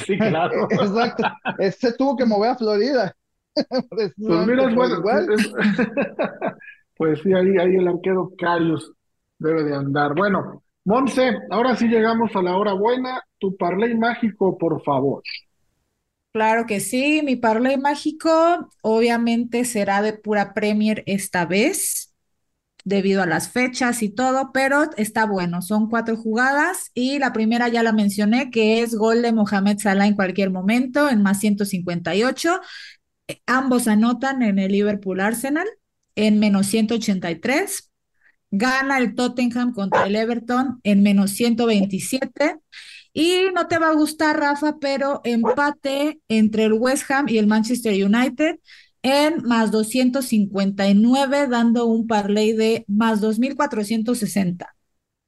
sí, claro. Exacto. Se tuvo que mover a Florida. pues mira, es bueno. Igual. Pues sí, ahí, ahí el arquero Carius debe de andar. Bueno, Monse, ahora sí llegamos a la hora buena. Tu parlay mágico, por favor. Claro que sí, mi parlay mágico obviamente será de pura Premier esta vez, debido a las fechas y todo, pero está bueno, son cuatro jugadas y la primera ya la mencioné, que es gol de Mohamed Salah en cualquier momento, en más 158. Eh, ambos anotan en el Liverpool Arsenal en menos 183. Gana el Tottenham contra el Everton en menos 127. Y no te va a gustar, Rafa, pero empate entre el West Ham y el Manchester United en más 259, dando un parlay de más 2460.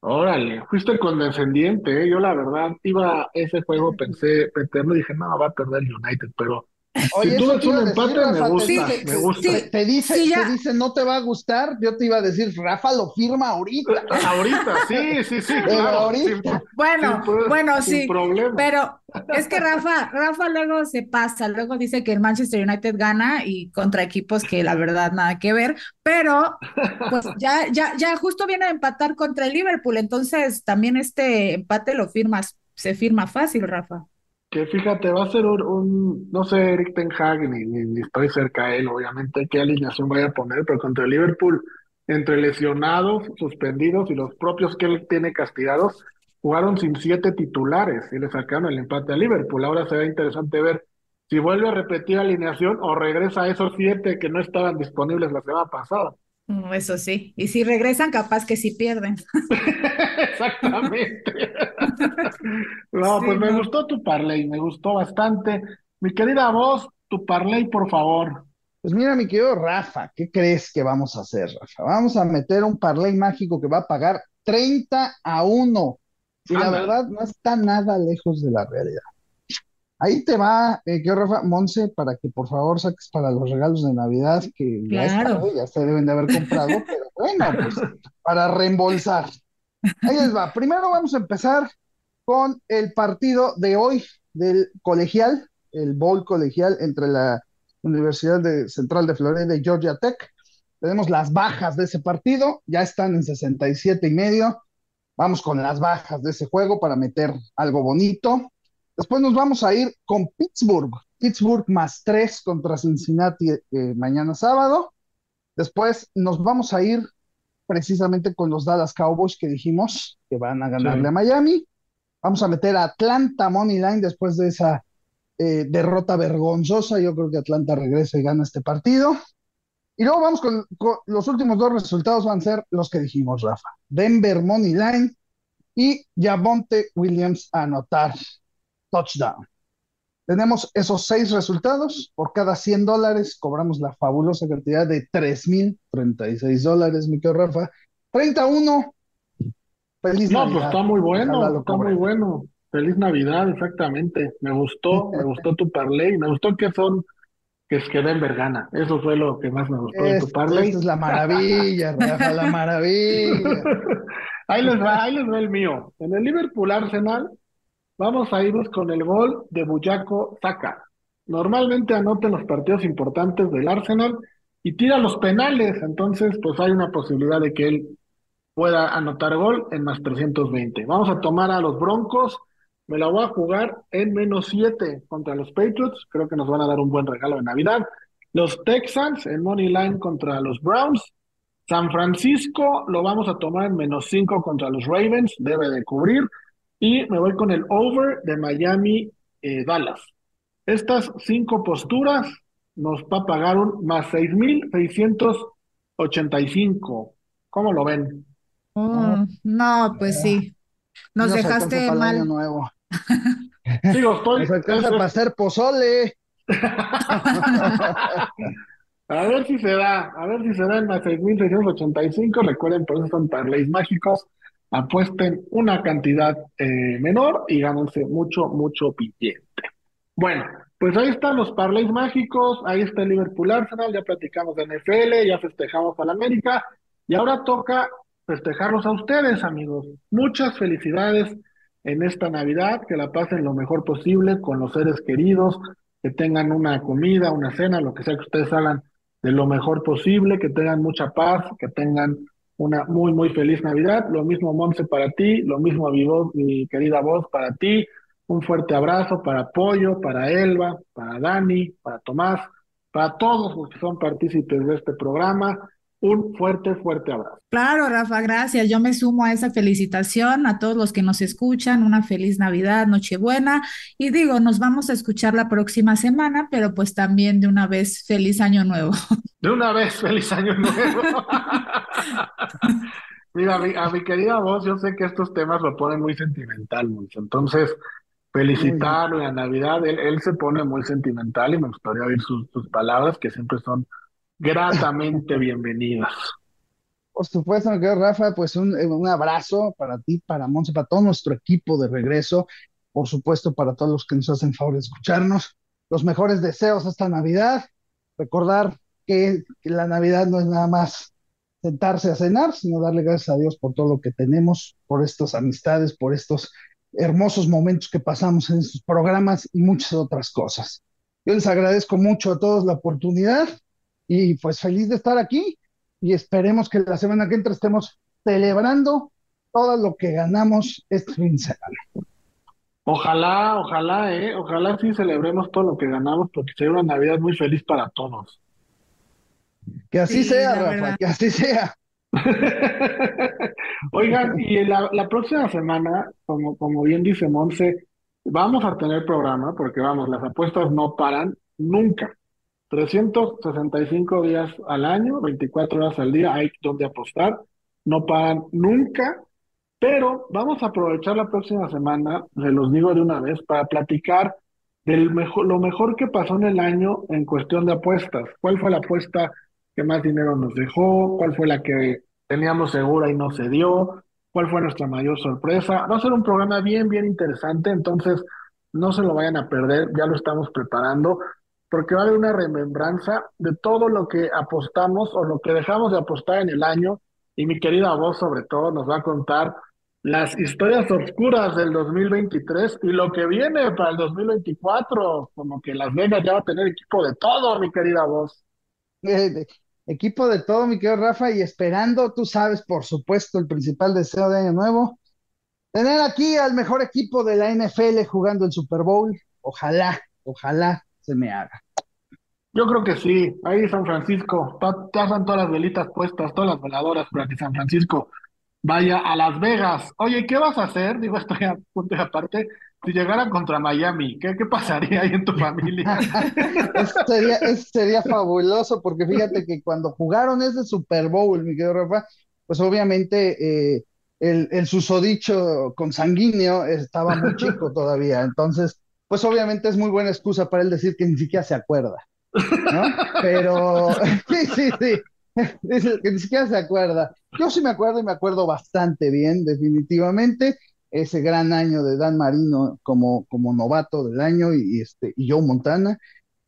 Órale, fuiste condescendiente, ¿eh? yo la verdad iba a ese juego, pensé y dije, no, va a perder el United, pero Oye, si tú ves un empate, me gusta, te, me gusta. te, dice, te dice, no te va a gustar, yo te iba a decir, Rafa lo firma ahorita. [laughs] ahorita, sí, sí, sí, claro. Ahorita. bueno, bueno, sí, pero es que Rafa, Rafa luego se pasa, luego dice que el Manchester United gana y contra equipos que la verdad nada que ver, pero pues ya, ya, ya justo viene a empatar contra el Liverpool, entonces también este empate lo firmas, se firma fácil, Rafa que fíjate, va a ser un, no sé, Eric Ten Hag, ni, ni, estoy cerca de él, obviamente, qué alineación vaya a poner, pero contra el Liverpool, entre lesionados, suspendidos y los propios que él tiene castigados, jugaron sin siete titulares y le sacaron el empate a Liverpool. Ahora será interesante ver si vuelve a repetir alineación o regresa a esos siete que no estaban disponibles la semana pasada. Mm, Eso sí. Y si regresan, capaz que sí pierden. Exactamente. [laughs] No, Sí, pues me no. gustó tu parlay, me gustó bastante. Mi querida voz, tu parlay, por favor. Pues mira, mi querido Rafa, ¿qué crees que vamos a hacer, Rafa? Vamos a meter un parlay mágico que va a pagar 30 a uno Y la verdad no está nada lejos de la realidad. Ahí te va, eh, querido Rafa, Monse, para que por favor saques para los regalos de Navidad, que ya es tarde, ya se deben de haber comprado, [laughs] pero bueno, pues para reembolsar. Ahí les va. Primero vamos a empezar con el partido de hoy del colegial, el bowl colegial entre la Universidad de Central de Florida y Georgia Tech. Tenemos las bajas de ese partido, ya están en 67 y medio. Vamos con las bajas de ese juego para meter algo bonito. Después nos vamos a ir con Pittsburgh. Pittsburgh más tres contra Cincinnati eh, mañana sábado. Después nos vamos a ir precisamente con los Dallas Cowboys que dijimos que van a ganarle a. Miami. Vamos a meter a Atlanta Money Line después de esa eh, derrota vergonzosa. Yo creo que Atlanta regresa y gana este partido. Y luego vamos con, con los últimos dos resultados, van a ser los que dijimos, Rafa. Denver Money Line y Javonte Williams a anotar touchdown. Tenemos esos seis resultados. Por cada 100 dólares cobramos la fabulosa cantidad de 3.036 dólares, mi querido Rafa. 31. Feliz No, pues Navidad. está muy bueno, está muy bueno. Feliz Navidad, exactamente. Me gustó, me [laughs] gustó tu parlay, me gustó que son, que es que Denver gana. Eso fue lo que más me gustó de tu parlay. esta es la maravilla, Rafa, la maravilla. [laughs] Ahí les va, ahí les va el mío. En el Liverpool Arsenal, vamos a irnos con el gol de Buyaco Saka. Normalmente anota en los partidos importantes del Arsenal y tira los penales, entonces pues hay una posibilidad de que él pueda anotar gol en más 320. Vamos a tomar a los Broncos, me la voy a jugar en menos 7 contra los Patriots, creo que nos van a dar un buen regalo de Navidad. Los Texans en Money Line contra los Browns. San Francisco lo vamos a tomar en menos 5 contra los Ravens, debe de cubrir. Y me voy con el over de Miami eh, Dallas. Estas cinco posturas nos va a pagar un más 6.685. ¿Cómo lo ven? Oh, no, pues sí. Nos dejaste para el año mal. nuevo. [laughs] Digo, estoy. Nos alcanza para hacer pozole. [laughs] A ver si se da, a ver si se da en más 6.685. Recuerden, por eso son parlays mágicos. Apuesten una cantidad eh, menor y gánense mucho, mucho billete. Bueno, pues ahí están los parlays mágicos. Ahí está el Liverpool Arsenal. Ya platicamos de NFL, ya festejamos al América. Y ahora toca festejarlos a ustedes, amigos. Muchas felicidades en esta Navidad. Que la pasen lo mejor posible con los seres queridos. Que tengan una comida, una cena, lo que sea que ustedes hagan de lo mejor posible, que tengan mucha paz, que tengan una muy, muy feliz Navidad. Lo mismo, Monse, para ti, lo mismo, mi voz, mi querida voz, para ti. Un fuerte abrazo para Pollo, para Elba, para Dani, para Tomás, para todos los que son partícipes de este programa. Un fuerte, fuerte abrazo. Claro, Rafa, gracias. Yo me sumo a esa felicitación a todos los que nos escuchan. Una feliz Navidad, Nochebuena. Y digo, nos vamos a escuchar la próxima semana, pero pues también de una vez, feliz año nuevo. De una vez, feliz año nuevo. [laughs] [laughs] Mira, a mi, querida voz, yo sé que estos temas lo ponen muy sentimental, Monse. Entonces, felicitarlo en la Navidad, él, se pone muy sentimental y me gustaría oír sus, palabras que siempre son gratamente bienvenidas. Por supuesto, mi querido Rafa, pues un, eh, un abrazo para ti, para Monse, para todo nuestro equipo de regreso. Por supuesto, para todos los que nos hacen favor de escucharnos. Los mejores deseos esta Navidad. Recordar que la Navidad no es nada más sentarse a cenar, sino darle gracias a Dios por todo lo que tenemos, por estas amistades, por estos hermosos momentos que pasamos en estos programas y muchas otras cosas. Yo les agradezco mucho a todos la oportunidad y pues feliz de estar aquí y esperemos que la semana que entra estemos celebrando todo lo que ganamos este fin de semana. Ojalá, ojalá, eh, ojalá sí celebremos todo lo que ganamos porque será una Navidad muy feliz para todos. Que así Sí, sea, Rafa, verdad. que así sea. [laughs] Oigan, y la, la próxima semana, como, como bien dice Monse, vamos a tener programa porque vamos, las apuestas no paran nunca. 365 días al año, 24 horas al día, hay donde apostar, no pagan nunca, pero vamos a aprovechar la próxima semana, se los digo de una vez, para platicar del mejor, lo mejor que pasó en el año en cuestión de apuestas. ¿Cuál fue la apuesta que más dinero nos dejó? ¿Cuál fue la que teníamos segura y no se dio? ¿Cuál fue nuestra mayor sorpresa? Va a ser un programa bien, bien interesante, entonces no se lo vayan a perder, ya lo estamos preparando, porque va a haber una remembranza de todo lo que apostamos o lo que dejamos de apostar en el año, y mi querida voz sobre todo nos va a contar las historias oscuras del 2023 y lo que viene para el 2024, como que Las Vegas ya va a tener equipo de todo, mi querida voz. [laughs] Equipo de todo, mi querido Rafa, y esperando, tú sabes, por supuesto, el principal deseo de Año Nuevo, tener aquí al mejor equipo de la NFL jugando el Super Bowl. Ojalá, ojalá se me haga. Yo creo que sí, ahí San Francisco, pasan todas las velitas puestas, todas las veladoras para que San Francisco vaya a Las Vegas. Oye, ¿qué vas a hacer? Digo, estoy a punto de aparte. Si llegaran contra Miami, ¿qué, qué pasaría ahí en tu familia? [laughs] eso, sería, eso sería fabuloso, porque fíjate que cuando jugaron ese Super Bowl, mi querido Rafa, pues obviamente eh, el, el susodicho consanguíneo estaba muy chico [laughs] todavía. Entonces, pues obviamente es muy buena excusa para él decir que ni siquiera se acuerda. ¿no? Pero [laughs] sí, sí, sí. Dice que ni siquiera se acuerda. Yo sí me acuerdo y me acuerdo bastante bien, definitivamente. Ese gran año de Dan Marino como, como novato del año y, este, y Joe Montana,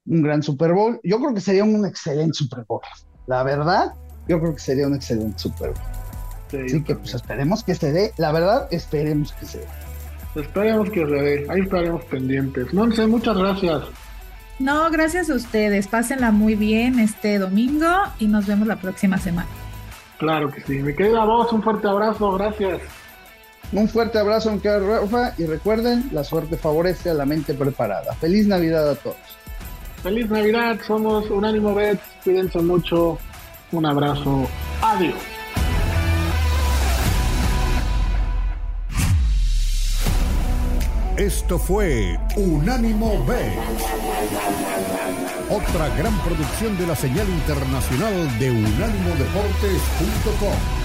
un gran Super Bowl. Yo creo que sería un excelente Super Bowl. La verdad, yo creo que sería un excelente Super Bowl. Así que pues esperemos que se dé. La verdad, esperemos que se dé. Esperemos que se dé. Ahí estaremos pendientes. sé muchas gracias. No, gracias a ustedes. Pásenla muy bien este domingo y nos vemos la próxima semana. Claro que sí. Mi querida voz, un fuerte abrazo. Gracias. Un fuerte abrazo, mi querida Rafa. Y recuerden, la suerte favorece a la mente preparada. Feliz Navidad a todos. Feliz Navidad. Somos Unánimo Bets. Cuídense mucho. Un abrazo. Adiós. Esto fue Unánimo B. Otra gran producción de la señal internacional de unánimodeportes.com.